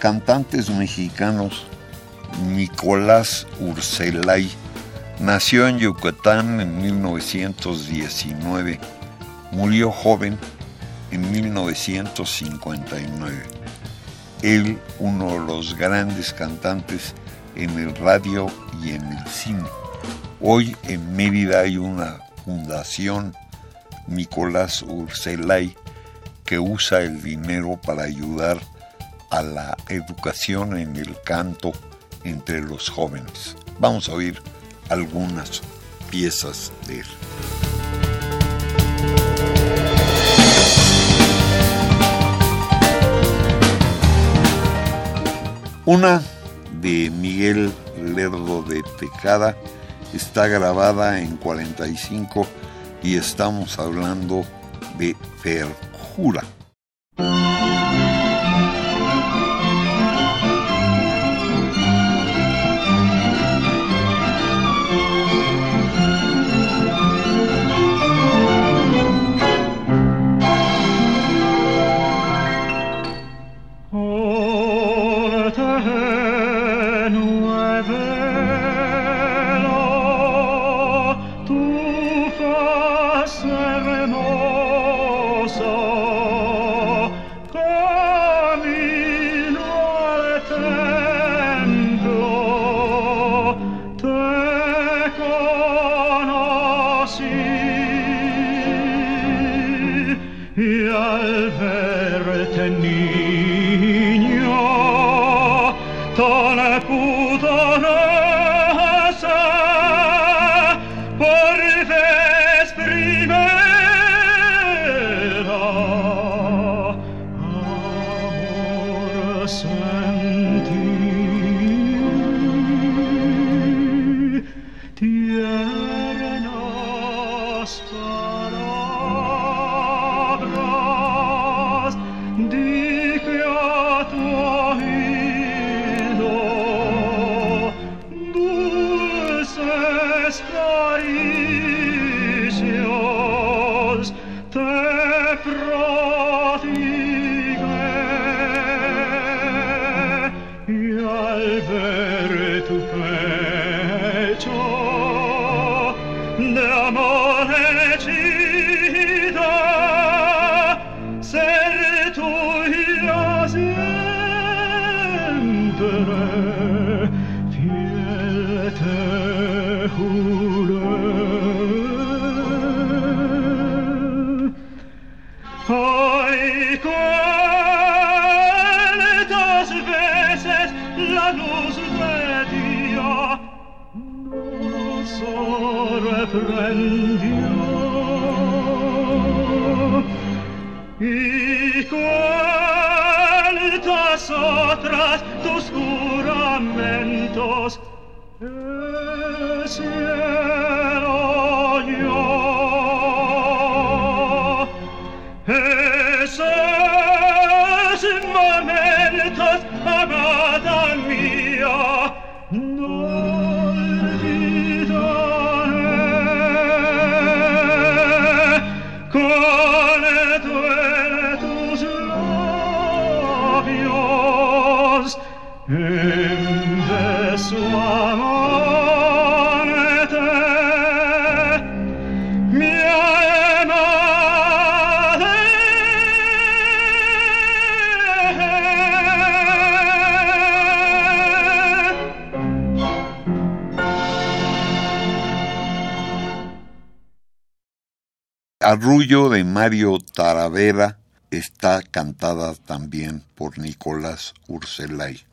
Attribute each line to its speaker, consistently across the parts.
Speaker 1: Cantantes mexicanos, Nicolás Urselay, nació en Yucatán en 1919, murió joven en 1959. Él, uno de los grandes cantantes en el radio y en el cine. Hoy en Mérida hay una fundación, Nicolás Urselay, que usa el dinero para ayudar a la educación en el canto entre los jóvenes. Vamos a oír algunas piezas de él. Una de Miguel Lerdo de Tecada está grabada en 45 y estamos hablando de Perjura.
Speaker 2: vedere tu pecio
Speaker 1: Arrullo de Mario Taravera está cantada también por Nicolás Urselay.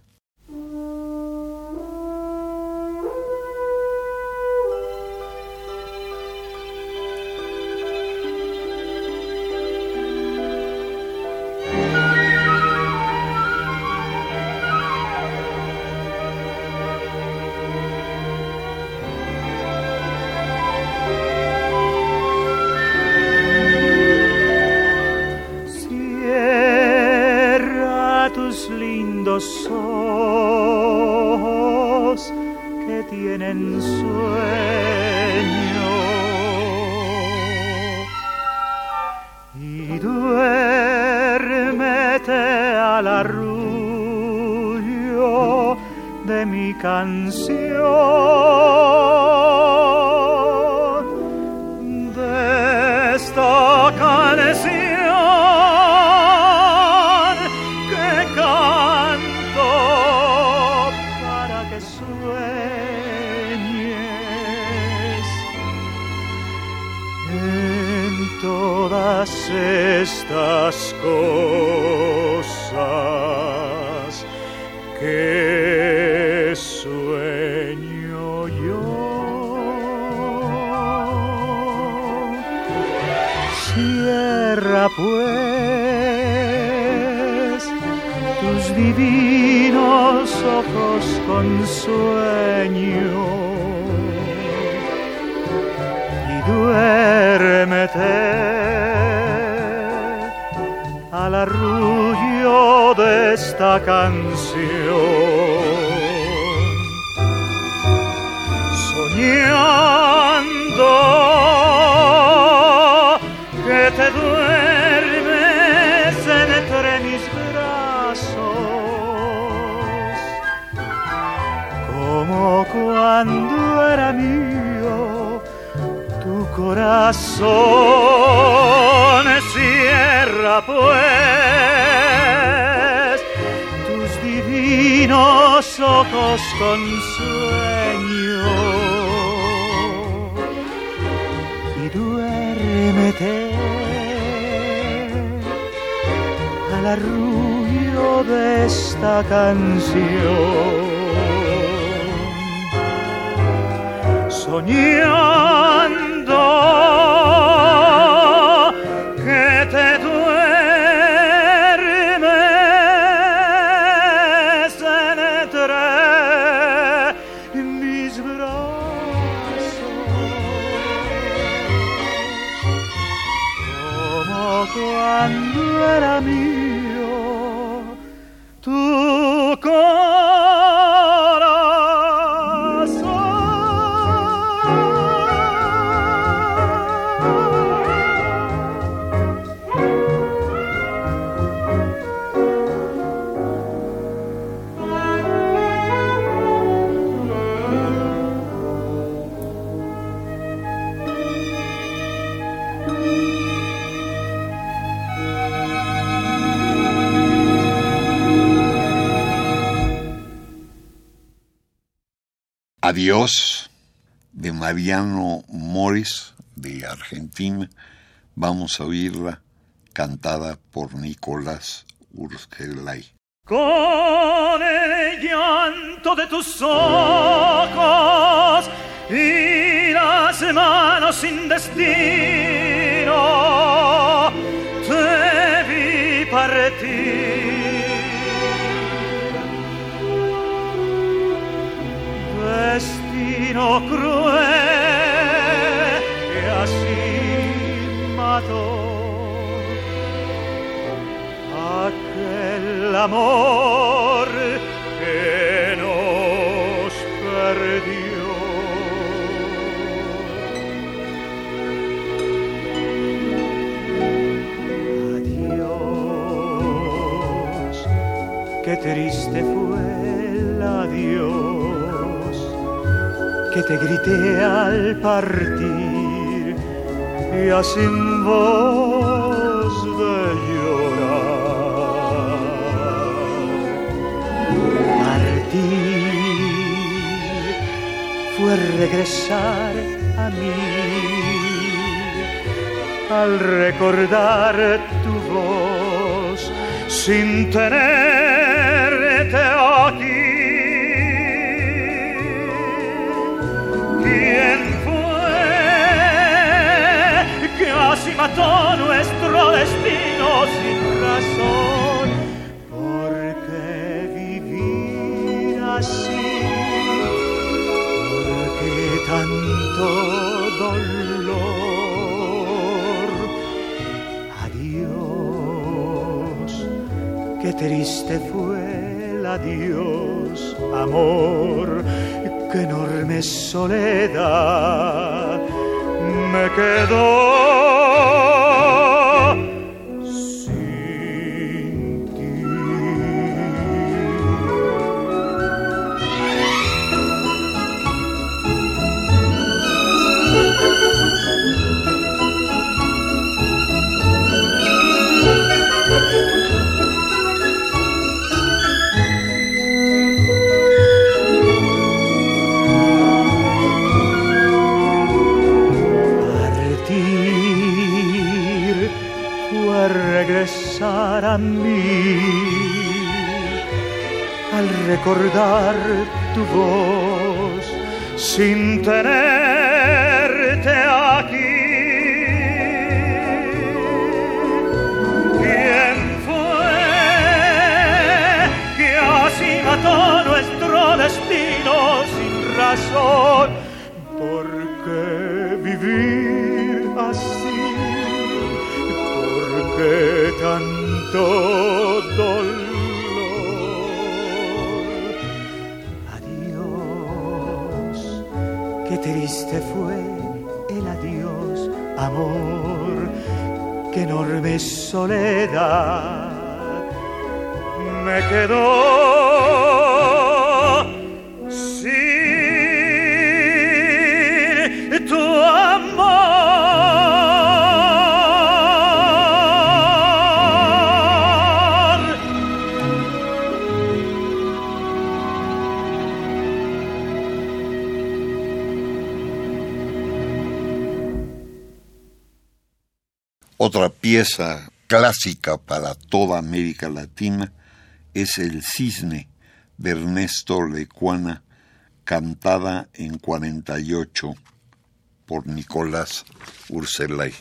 Speaker 2: Pues tus divinos ojos con sueño y duérmete al arrullo de esta canción. Soñando
Speaker 1: Adiós de Mariano Morris de Argentina. Vamos a oírla cantada por Nicolás Urgelay.
Speaker 2: Con el llanto de tus ojos y las manos sin destino, te vi partir destino cruel al partir y sin voz de llorar. Partir fue regresar a mí al recordar tu voz sin tenerte mató nuestro destino sin razón? ¿Por qué vivir así? ¿Por qué tanto dolor? Qué triste fue el adiós, amor, qué enorme soledad me quedó. Recordar tu voz sin tenerte aquí. ¿Quién fue que así mató nuestro destino sin razón? ¿Por qué vivir así? ¿Por qué tan dolor. Triste fue el adiós, amor, qué enorme soledad me quedó.
Speaker 1: Otra pieza clásica para toda América Latina es El Cisne de Ernesto Lecuana, cantada en 48 por Nicolás Urselay.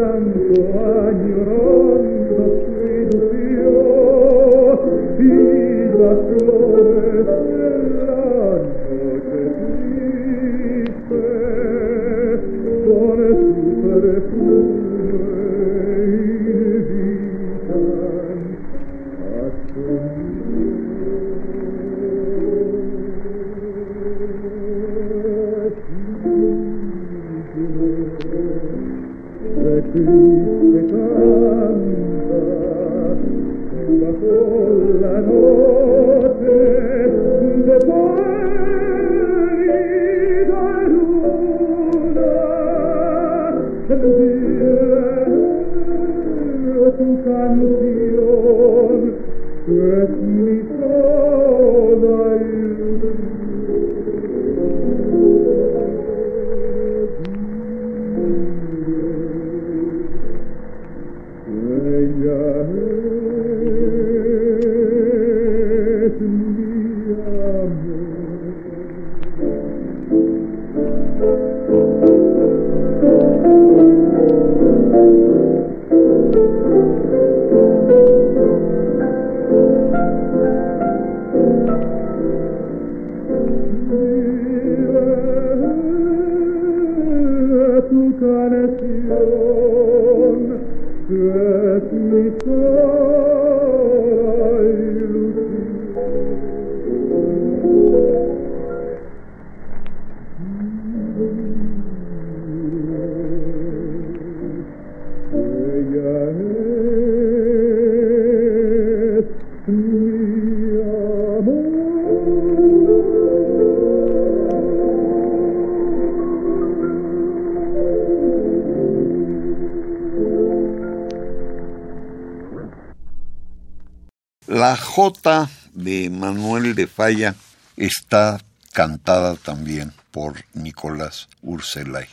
Speaker 2: tanto agirando credo io, fila tua La J de Manuel de Falla está cantada también por Nicolás Urselay.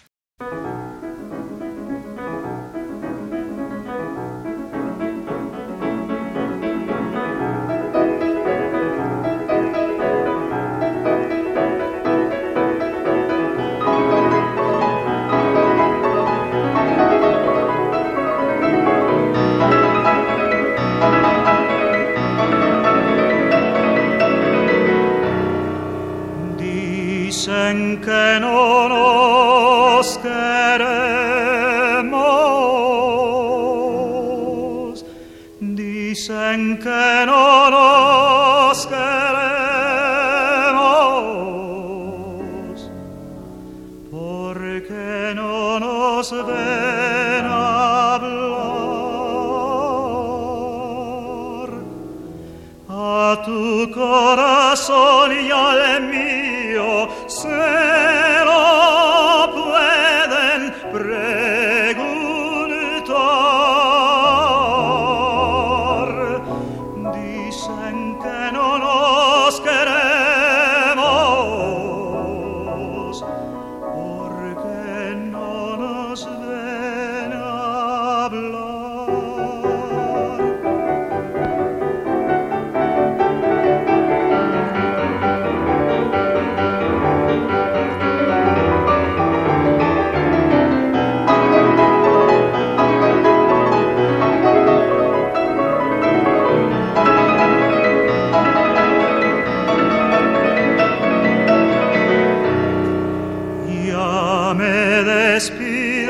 Speaker 2: Y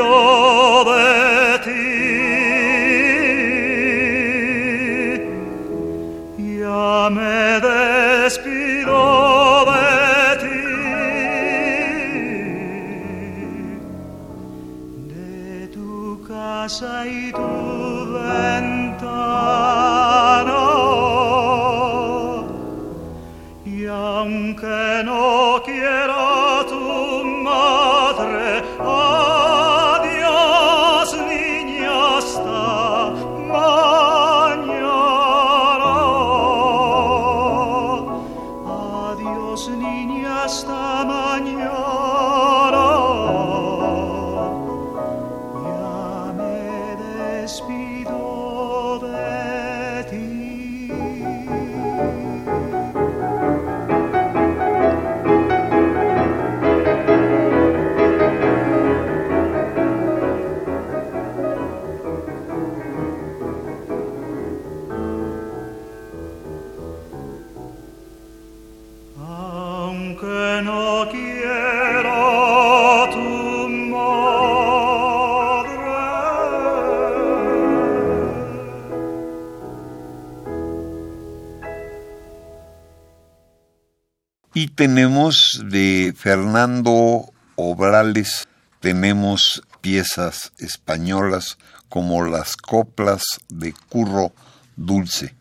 Speaker 2: tenemos de Fernando Obrales, tenemos piezas españolas como las coplas de Curro Dulce.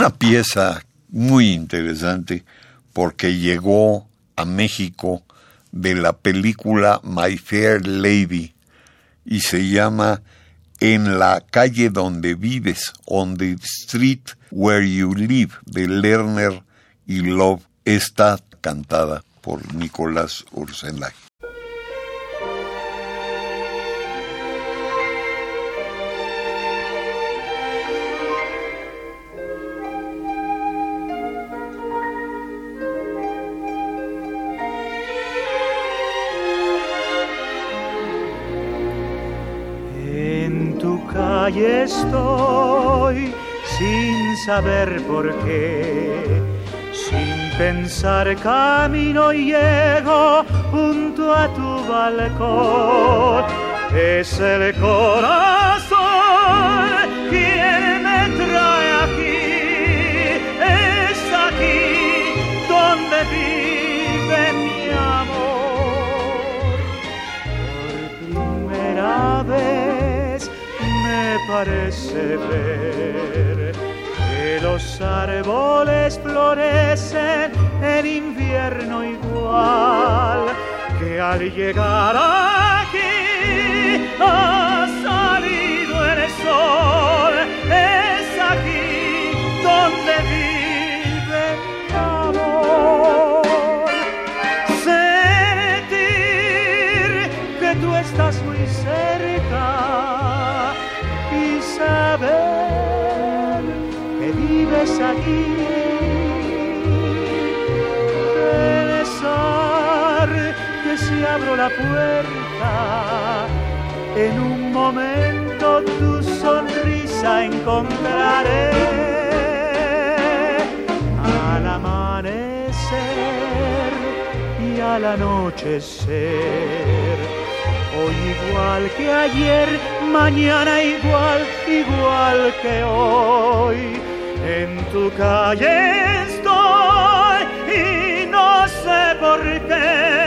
Speaker 1: Una pieza muy interesante porque llegó a México de la película My Fair Lady y se llama En la calle donde vives, on the street where you live, de Lerner y Love, está cantada por Nicolás Ursenay.
Speaker 2: Y estoy sin saber por qué. Sin pensar camino y llego junto a tu balcón. Es el corazón quien me trae parece ver que los árboles florecen en invierno igual que al llegar aquí vives aquí. Pensar que si abro la puerta, en un momento tu sonrisa encontraré. Al amanecer y al anochecer, hoy igual que ayer, mañana igual, igual que hoy. En tu calle estoy y no sé por qué.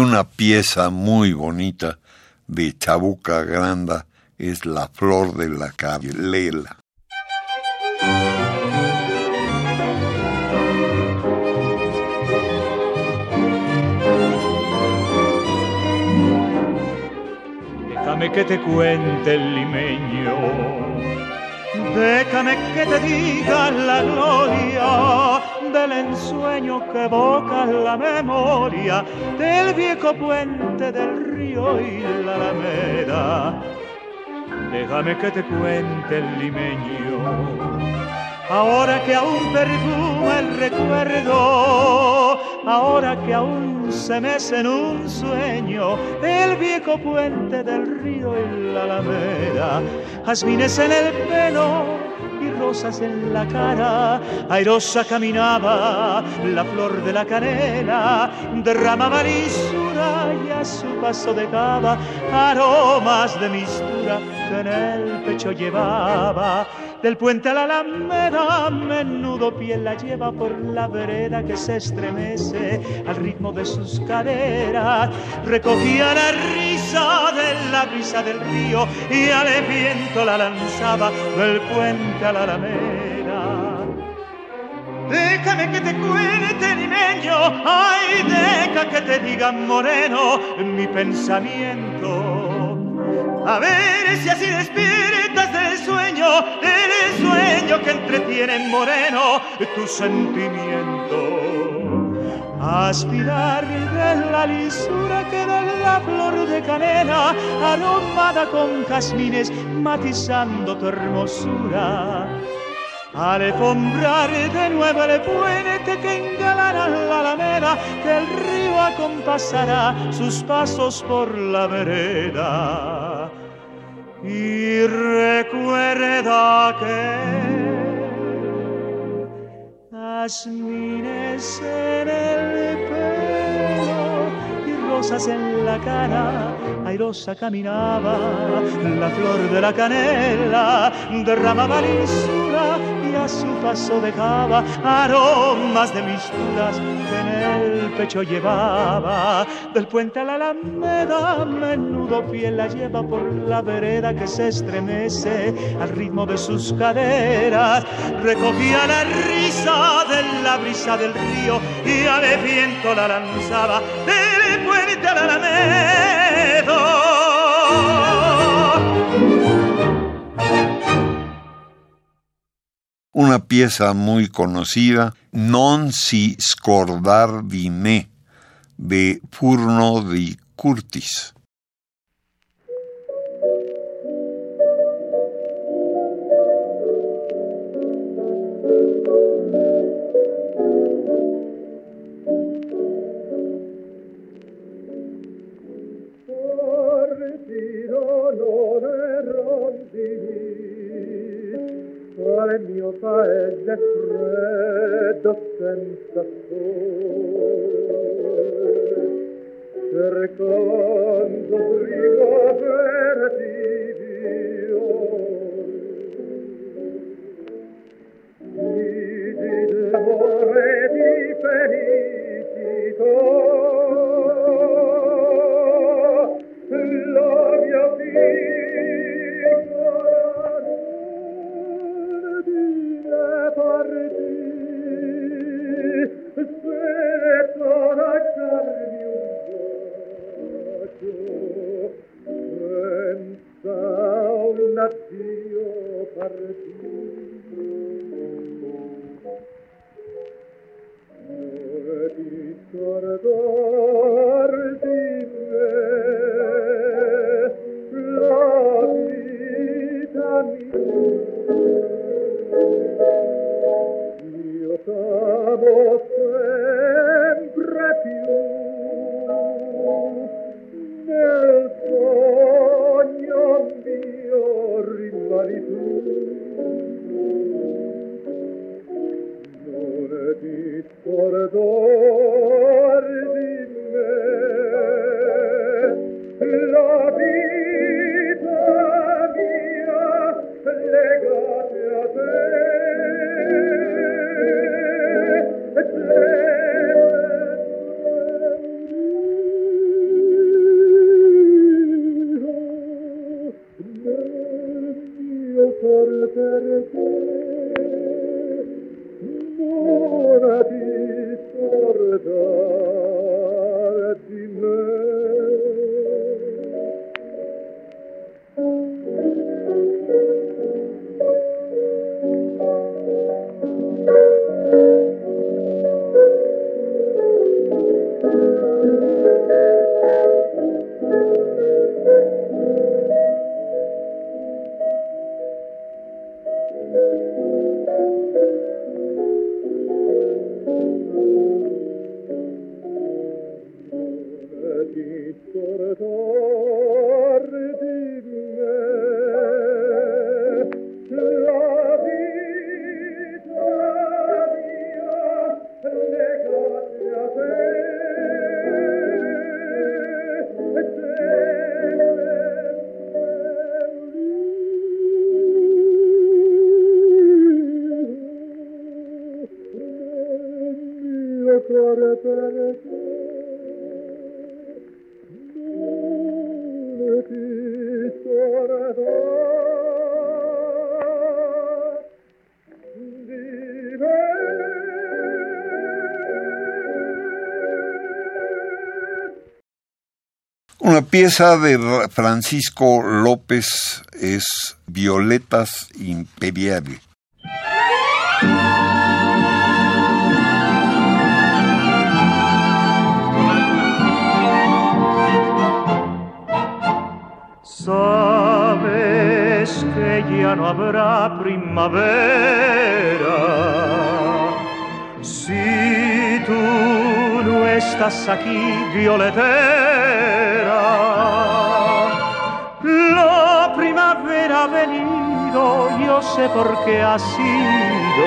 Speaker 1: Una pieza muy bonita de Chabuca Granda es La Flor de la.
Speaker 2: Déjame déjame que te cuente el limeño. Déjame que te diga la gloria del ensueño que evoca la memoria del viejo puente del río y la alameda. Déjame que te cuente el limeño ahora que aún perfuma el recuerdo, ahora que aún se mece en un sueño el viejo puente del río y la alameda, jazmines en el pelo rosas en la cara, airosa caminaba la flor de la canela, derramaba lisura y a su paso dejaba aromas de mistura que en el pecho llevaba del puente a la alameda, menudo piel la lleva por la vereda que se estremece al ritmo de sus caderas. Recogía la risa de la brisa del río y al viento la lanzaba del puente a la Déjame que te cuente, limeño, ay, deja que te diga moreno mi pensamiento. A ver si así despiertas del sueño, del sueño que entretiene en moreno tu sentimiento. Aspirar de la lisura que da la flor de canela, aromada con jazmines, matizando tu hermosura. Alfombrar de nuevo el puente que engalana la alameda, que el río acompasará sus pasos por la vereda. Y recuerda que jazmines en el pelo y rosas en la cara airosa caminaba, la flor de la canela derramaba lisura a su paso dejaba aromas de misturas que en el pecho llevaba. Del puente a la alameda, menudo piel la lleva por la vereda que se estremece al ritmo de sus caderas. Recogía la risa de la brisa del río y al viento la lanzaba del puente alameda.
Speaker 1: Una pieza muy conocida, Non si scordar di me, de Furno di Curtis.
Speaker 3: cuore mio paese freddo senza sole cercando primavera di Dio. Di d'amore di felicità la mia vita
Speaker 1: pieza de Francisco López es Violetas Imperiales.
Speaker 2: Sabes que ya no habrá primavera si tú no estás aquí, violetera. Venido, yo sé por qué ha sido.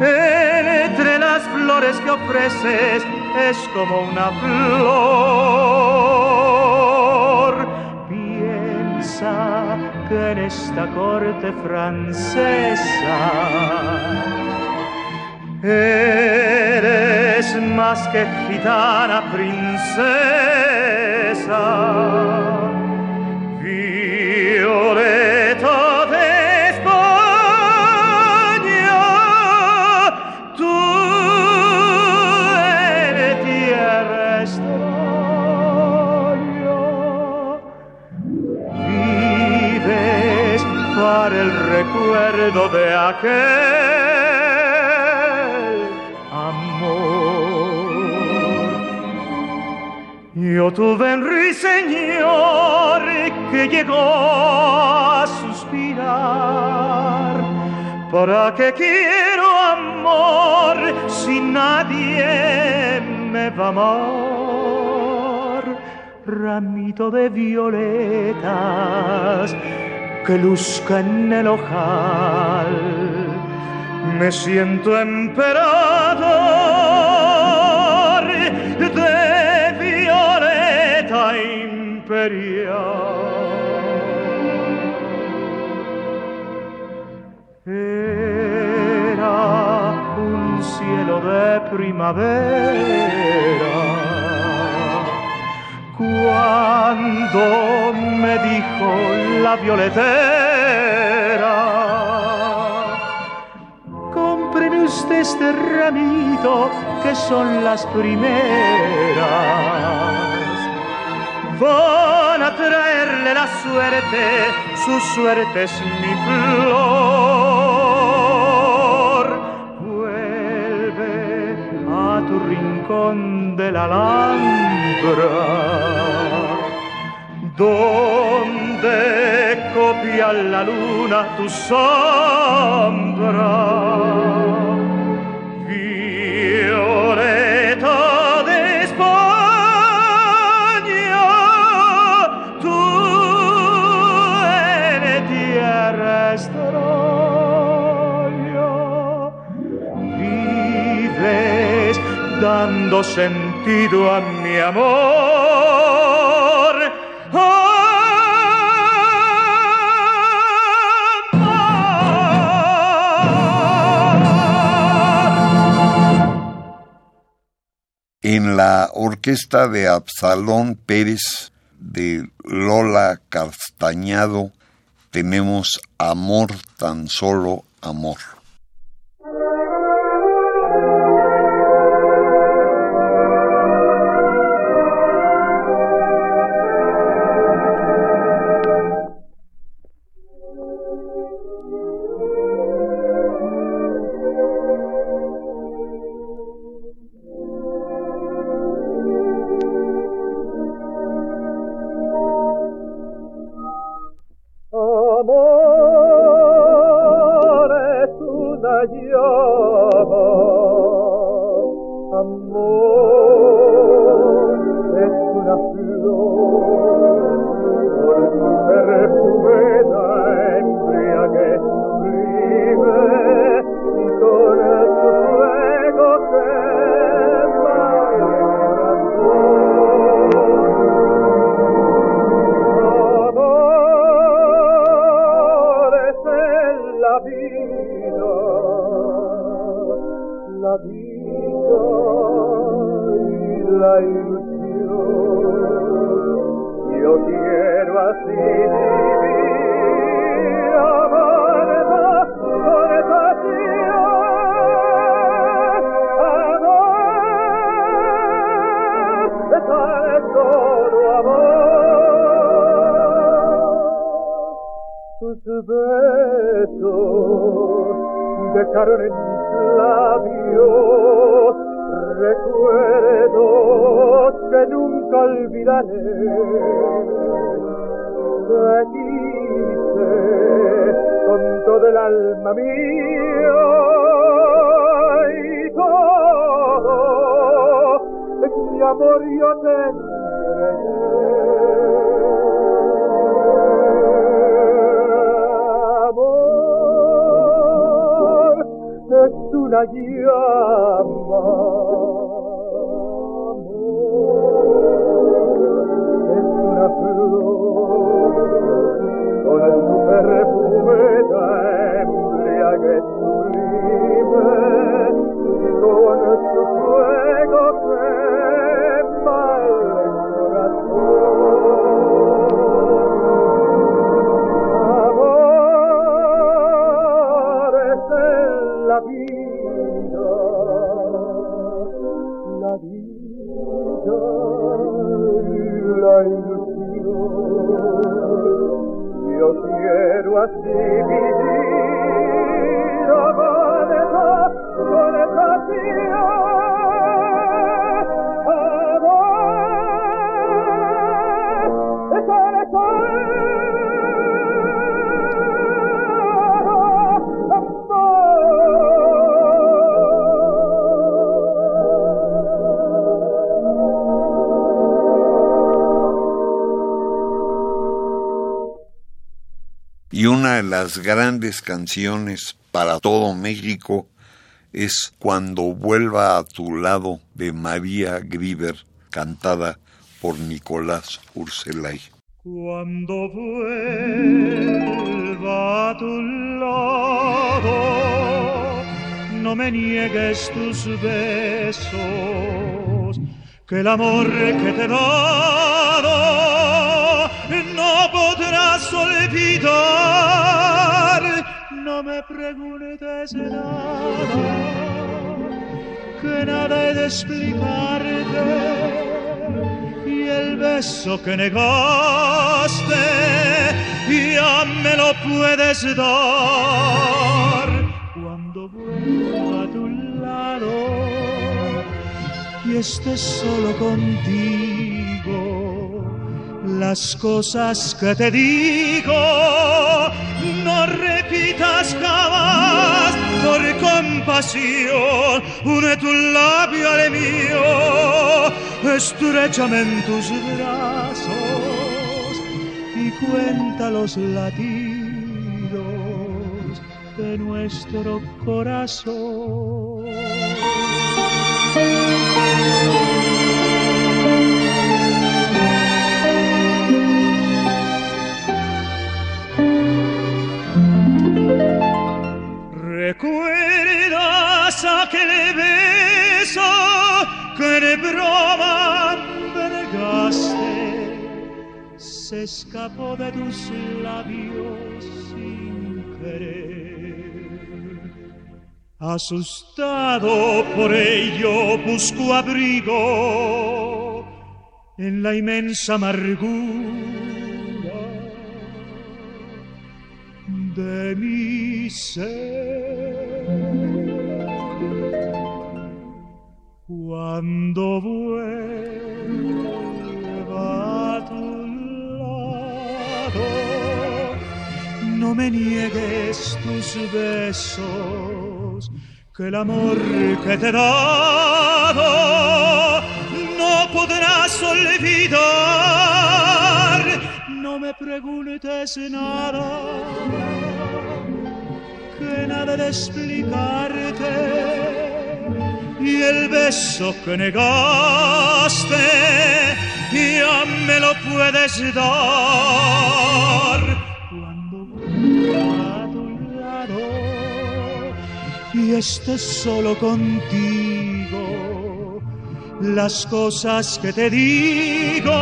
Speaker 2: Entre las flores que ofreces es como una flor. Piensa que en esta corte francesa eres más que gitana princesa. Violeta de España, tú eres tierra extraña. Vives para el recuerdo de aquel amor. Yo tuve un ruiseñor que llegó a suspirar. ¿Para qué quiero amor si nadie me va a amar? Ramito de violetas que luzca en el ojal. Me siento emperador de primavera. Cuando me dijo la violetera cómpreme usted este ramito que son las primeras. Van a traerle la suerte su suerte es mi flor tu rincón de la Alhambra donde copia la luna tu sombra. Sentido a mi amor.
Speaker 1: En la orquesta de Absalón Pérez de Lola Castañado tenemos Amor tan solo amor.
Speaker 3: la vida, la vida y la ilusión. Yo quiero así vivir. Tus besos dejaron en mis labios recuerdos que nunca olvidaré. Te quise con todo el alma mía y todo mi amor yo te entregué. Una llama. Una
Speaker 1: de las grandes canciones para todo México es Cuando vuelva a tu lado de María Grieber, cantada por Nicolás Urselay.
Speaker 2: Cuando vuelva a tu lado, no me niegues tus besos, que el amor que te he dado no podrás olvidar. No me preguntes nada, que nada he de explicarte beso que negaste ya me lo puedes dar. Cuando vuelva a tu lado y estés solo contigo las cosas que te digo compasión une tu labio al mío estrechame en tus brazos y cuenta los latidos de nuestro corazón. ¿Recuerdas aquel beso que de broma me negaste? Se escapó de tus labios sin querer. Asustado por ello busco abrigo en la inmensa amargura de mi ser. Cuando vuelva a tu lado, no me niegues tus besos, que el amor que te he dado no podrás olvidar. No me preguntes nada, que nada de explicarte y el beso que negaste ya me lo puedes dar. Cuando a tu lado y estés solo contigo las cosas que te digo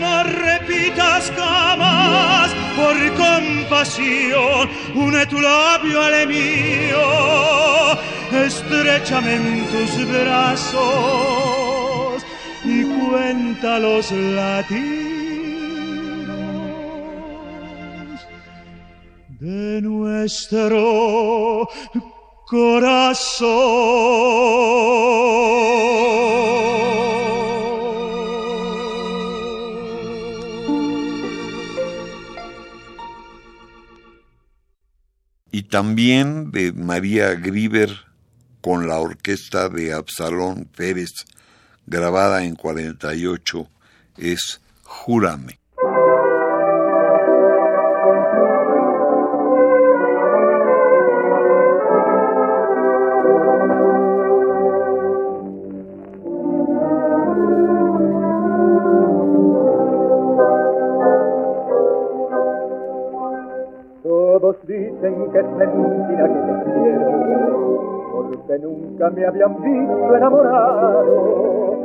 Speaker 2: no repitas jamás por compasión, une tu labio al mío, estrechame en tus brazos y cuenta los latidos de nuestro
Speaker 1: y también de María Grieber con la orquesta de Absalón Pérez, grabada en 48, es Júrame.
Speaker 3: Es mentira que te quiero, porque nunca me habían visto enamorado.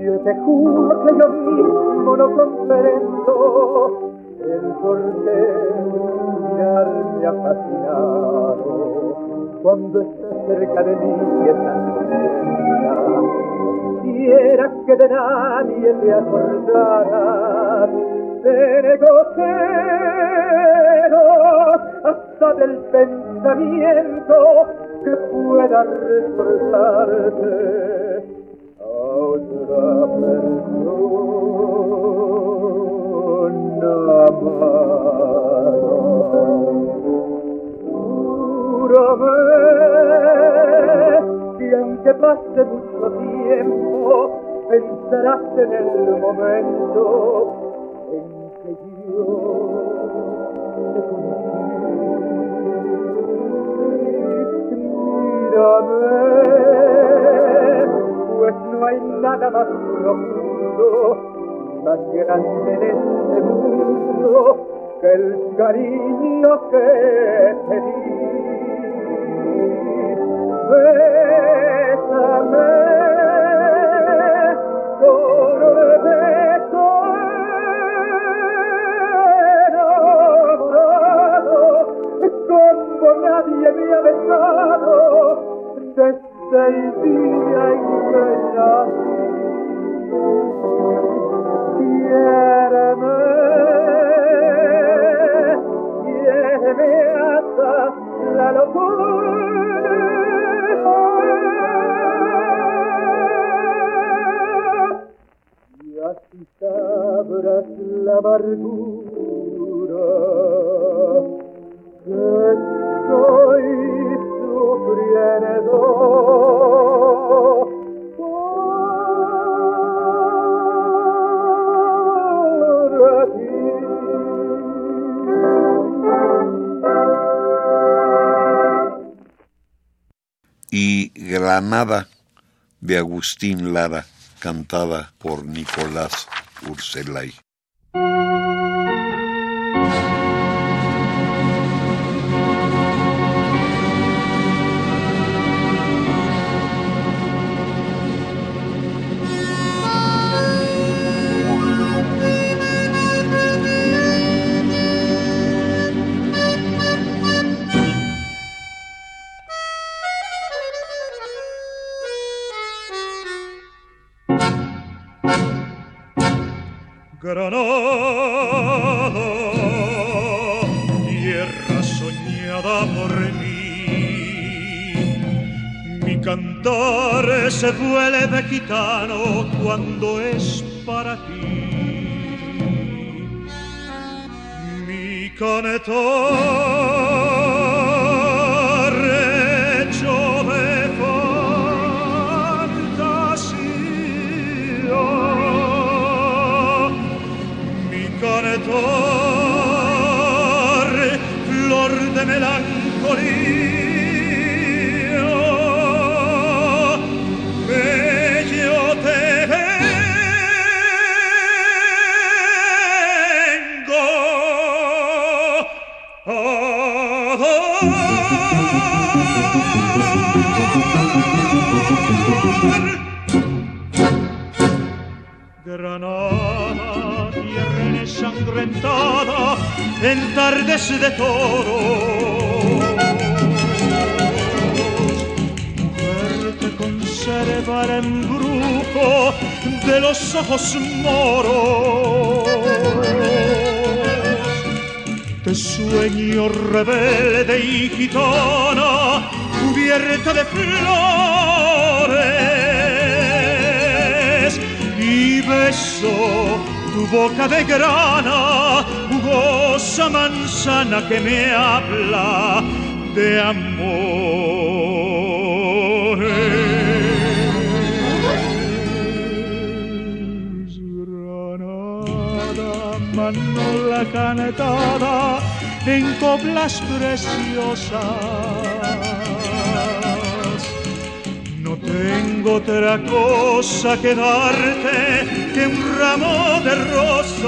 Speaker 3: Yo te juro que yo mismo no comprendo el por qué mirarme ha fascinado. Cuando estás cerca de mí y estás quisiera que de nadie te acordaras de negocios hasta del pensamiento que pueda recordarte a otra persona amada. Júrame que aunque pase mucho tiempo, pensarás en el momento en que yo Pues no hay nada más profundo, más grande en este mundo que el cariño que te di. Bésame, nadie me ha besado desde el día en que nací. Quiéreme, quiéreme hasta la locura. Sabrás la amargura que
Speaker 1: y Granada de Agustín Lara, cantada por Nicolás Urselay.
Speaker 2: Vuelve gitano cuando es para ti. Mi cantar hecho de fantasía mi cantar, flor de melancolía, Granada, tierra ensangrentada en tardes de toro. Mujer que conserva el grupo de los ojos moros de sueño rebelde y gitana cubierta de flores y beso tu boca de grana, jugosa manzana que me habla de amor. Granada, mano la cantada en coplas preciosas tengo otra cosa que darte que un ramo de rosas,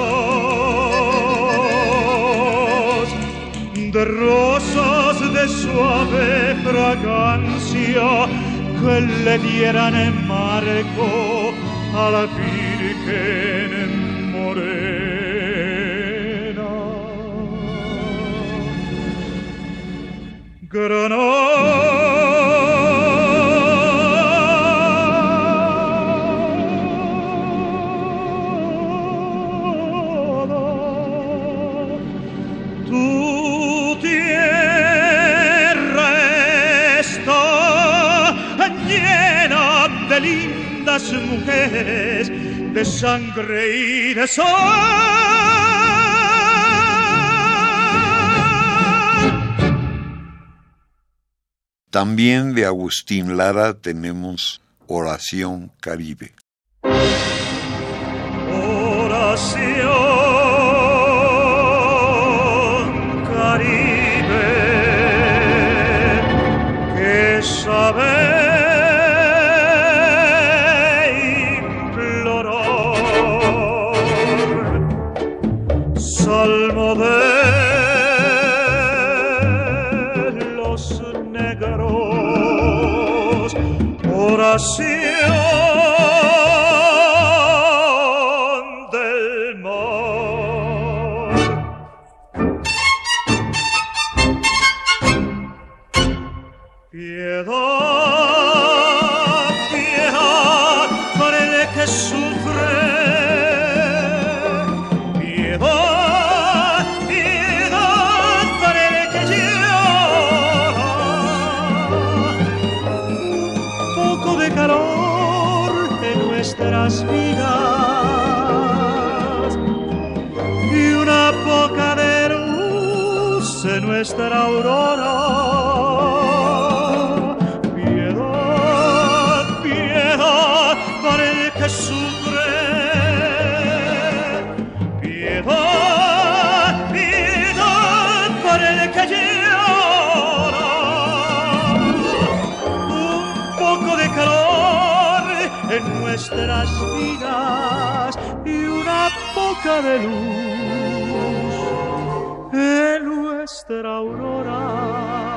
Speaker 2: de rosas de suave fragancia que le dieran en marco a la Virgen morena. Granada mujeres de sangre y de sol.
Speaker 1: También de Agustín Lara tenemos Oración Caribe.
Speaker 2: Del en nuestras vidas y una poca de luz en nuestra aurora.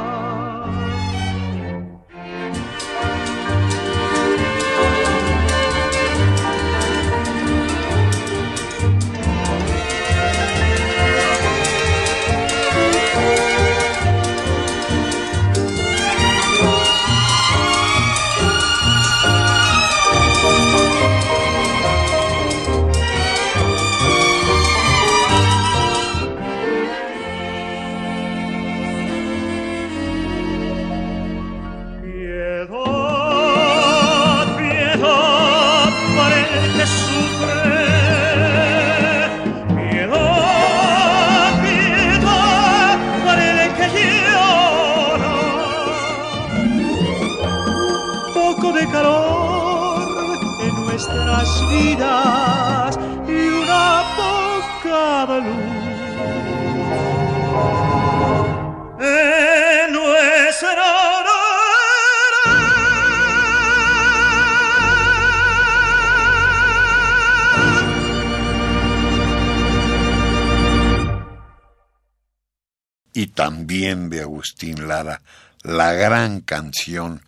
Speaker 1: También de Agustín Lara, la gran canción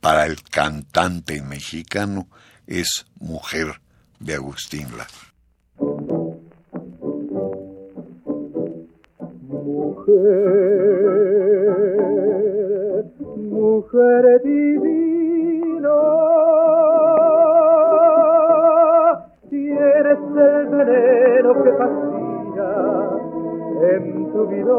Speaker 1: para el cantante mexicano es Mujer de Agustín Lara.
Speaker 3: mujer, mujer divina, tienes el veneno que fascina en tu vida.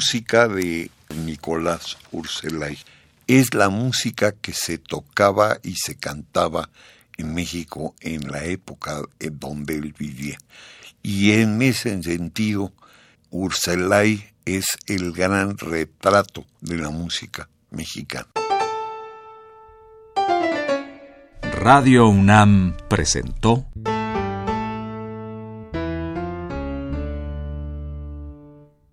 Speaker 1: Música de Nicolás Urselay es la música que se tocaba y se cantaba en México en la época en donde él vivía. Y en ese sentido, Urselay es el gran retrato de la música mexicana.
Speaker 4: Radio UNAM presentó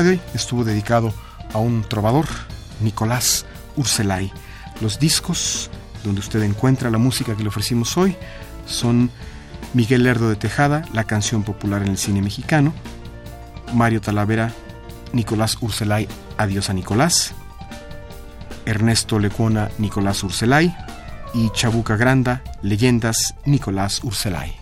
Speaker 5: De hoy estuvo dedicado a un trovador, Nicolás Urselay. Los discos donde usted encuentra la música que le ofrecimos hoy son Miguel Lerdo de Tejada, la canción popular en el cine mexicano, Mario Talavera, Nicolás Urselay, Adiós a Nicolás, Ernesto Lecuona, Nicolás Urselay y Chabuca Granda, Leyendas, Nicolás Urselay.